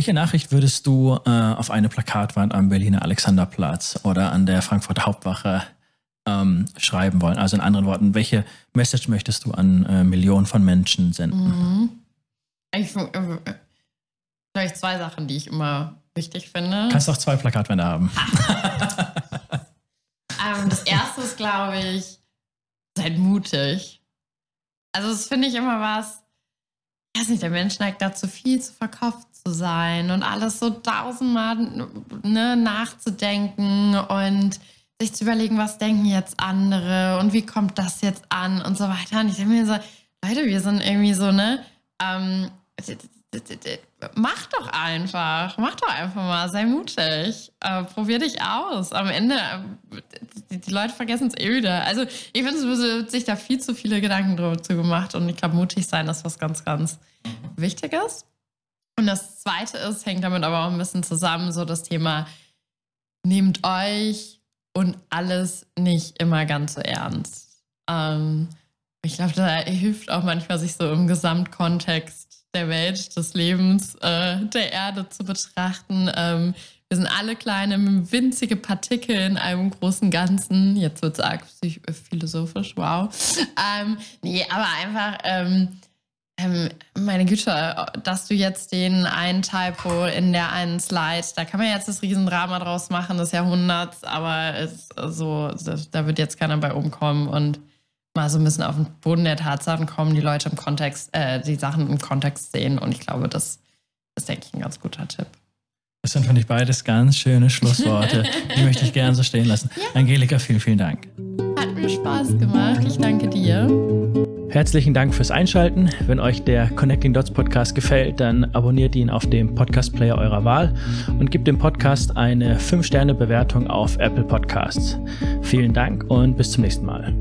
Welche Nachricht würdest du äh, auf eine Plakatwand am Berliner Alexanderplatz oder an der Frankfurter Hauptwache ähm, schreiben wollen? Also in anderen Worten, welche Message möchtest du an äh, Millionen von Menschen senden? Mhm. Ich, äh, vielleicht zwei Sachen, die ich immer wichtig finde. Kannst auch zwei Plakatwände haben. ähm, das erste ist, glaube ich, seid mutig. Also, das finde ich immer was. Ich weiß nicht, der Mensch neigt dazu, viel zu verkauft zu sein und alles so tausendmal ne, nachzudenken und sich zu überlegen, was denken jetzt andere und wie kommt das jetzt an und so weiter. Und ich denke mir so, Leute, wir sind irgendwie so, ne? Ähm, mach doch einfach, mach doch einfach mal, sei mutig, äh, probier dich aus. Am Ende, äh, die, die, Leute vergessen es eh wieder. Also ich finde, es wird sich da viel zu viele Gedanken drüber zu gemacht und ich glaube, mutig sein ist was ganz, ganz Wichtiges. Und das Zweite ist, hängt damit aber auch ein bisschen zusammen, so das Thema, nehmt euch und alles nicht immer ganz so ernst. Ähm, ich glaube, da hilft auch manchmal, sich so im Gesamtkontext der Welt, des Lebens, äh, der Erde zu betrachten. Ähm, wir sind alle kleine, winzige Partikel in einem großen Ganzen. Jetzt wird es arg philosophisch, wow. Ähm, nee, aber einfach, ähm, ähm, meine Güte, dass du jetzt den einen Typo in der einen Slide, da kann man jetzt das Riesendrama draus machen des Jahrhunderts, aber es, so, da wird jetzt keiner bei umkommen und mal so ein bisschen auf den Boden der Tatsachen kommen, die Leute im Kontext, äh, die Sachen im Kontext sehen. Und ich glaube, das ist, denke ich, ein ganz guter Tipp. Das sind, finde ich, beides ganz schöne Schlussworte. die möchte ich gerne so stehen lassen. Ja. Angelika, vielen, vielen Dank. Hat mir Spaß gemacht. Ich danke dir. Herzlichen Dank fürs Einschalten. Wenn euch der Connecting Dots Podcast gefällt, dann abonniert ihn auf dem Podcast-Player eurer Wahl und gebt dem Podcast eine 5-Sterne-Bewertung auf Apple Podcasts. Vielen Dank und bis zum nächsten Mal.